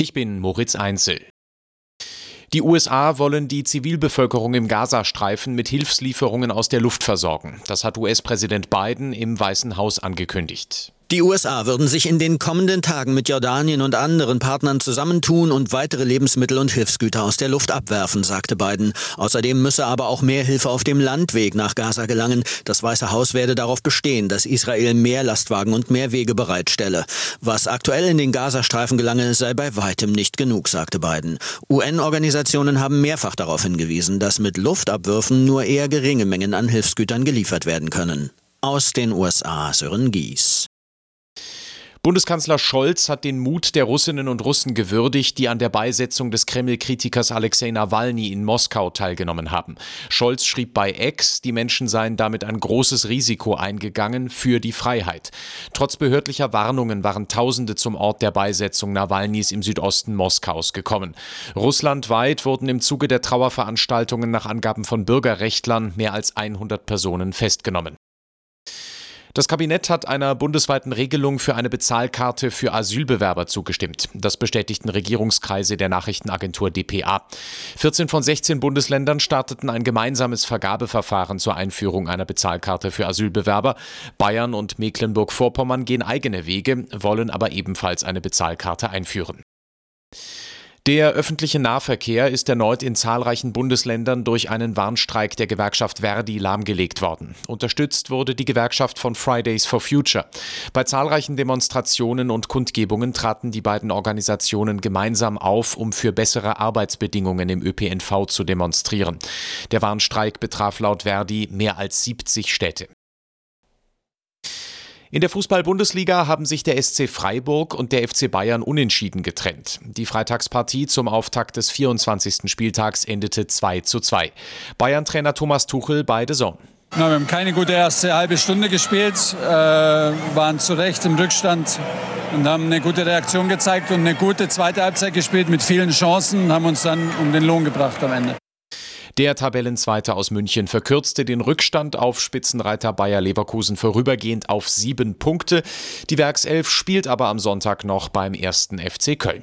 Ich bin Moritz Einzel. Die USA wollen die Zivilbevölkerung im Gazastreifen mit Hilfslieferungen aus der Luft versorgen. Das hat US-Präsident Biden im Weißen Haus angekündigt. Die USA würden sich in den kommenden Tagen mit Jordanien und anderen Partnern zusammentun und weitere Lebensmittel und Hilfsgüter aus der Luft abwerfen, sagte Biden. Außerdem müsse aber auch mehr Hilfe auf dem Landweg nach Gaza gelangen. Das Weiße Haus werde darauf bestehen, dass Israel mehr Lastwagen und mehr Wege bereitstelle. Was aktuell in den Gazastreifen gelange, sei bei weitem nicht genug, sagte Biden. UN-Organisationen haben mehrfach darauf hingewiesen, dass mit Luftabwürfen nur eher geringe Mengen an Hilfsgütern geliefert werden können. Aus den USA Sören Gies. Bundeskanzler Scholz hat den Mut der Russinnen und Russen gewürdigt, die an der Beisetzung des Kreml-Kritikers Alexei Nawalny in Moskau teilgenommen haben. Scholz schrieb bei Ex, die Menschen seien damit ein großes Risiko eingegangen für die Freiheit. Trotz behördlicher Warnungen waren Tausende zum Ort der Beisetzung Nawalnys im Südosten Moskaus gekommen. Russlandweit wurden im Zuge der Trauerveranstaltungen nach Angaben von Bürgerrechtlern mehr als 100 Personen festgenommen. Das Kabinett hat einer bundesweiten Regelung für eine Bezahlkarte für Asylbewerber zugestimmt. Das bestätigten Regierungskreise der Nachrichtenagentur dpa. 14 von 16 Bundesländern starteten ein gemeinsames Vergabeverfahren zur Einführung einer Bezahlkarte für Asylbewerber. Bayern und Mecklenburg-Vorpommern gehen eigene Wege, wollen aber ebenfalls eine Bezahlkarte einführen. Der öffentliche Nahverkehr ist erneut in zahlreichen Bundesländern durch einen Warnstreik der Gewerkschaft Verdi lahmgelegt worden. Unterstützt wurde die Gewerkschaft von Fridays for Future. Bei zahlreichen Demonstrationen und Kundgebungen traten die beiden Organisationen gemeinsam auf, um für bessere Arbeitsbedingungen im ÖPNV zu demonstrieren. Der Warnstreik betraf laut Verdi mehr als 70 Städte. In der Fußball-Bundesliga haben sich der SC Freiburg und der FC Bayern unentschieden getrennt. Die Freitagspartie zum Auftakt des 24. Spieltags endete 2 zu 2. Bayern-Trainer Thomas Tuchel beide Sohn. Ja, wir haben keine gute erste halbe Stunde gespielt, äh, waren zu Recht im Rückstand und haben eine gute Reaktion gezeigt und eine gute zweite Halbzeit gespielt mit vielen Chancen und haben uns dann um den Lohn gebracht am Ende. Der Tabellenzweite aus München verkürzte den Rückstand auf Spitzenreiter Bayer Leverkusen vorübergehend auf sieben Punkte. Die Werkself spielt aber am Sonntag noch beim ersten FC Köln.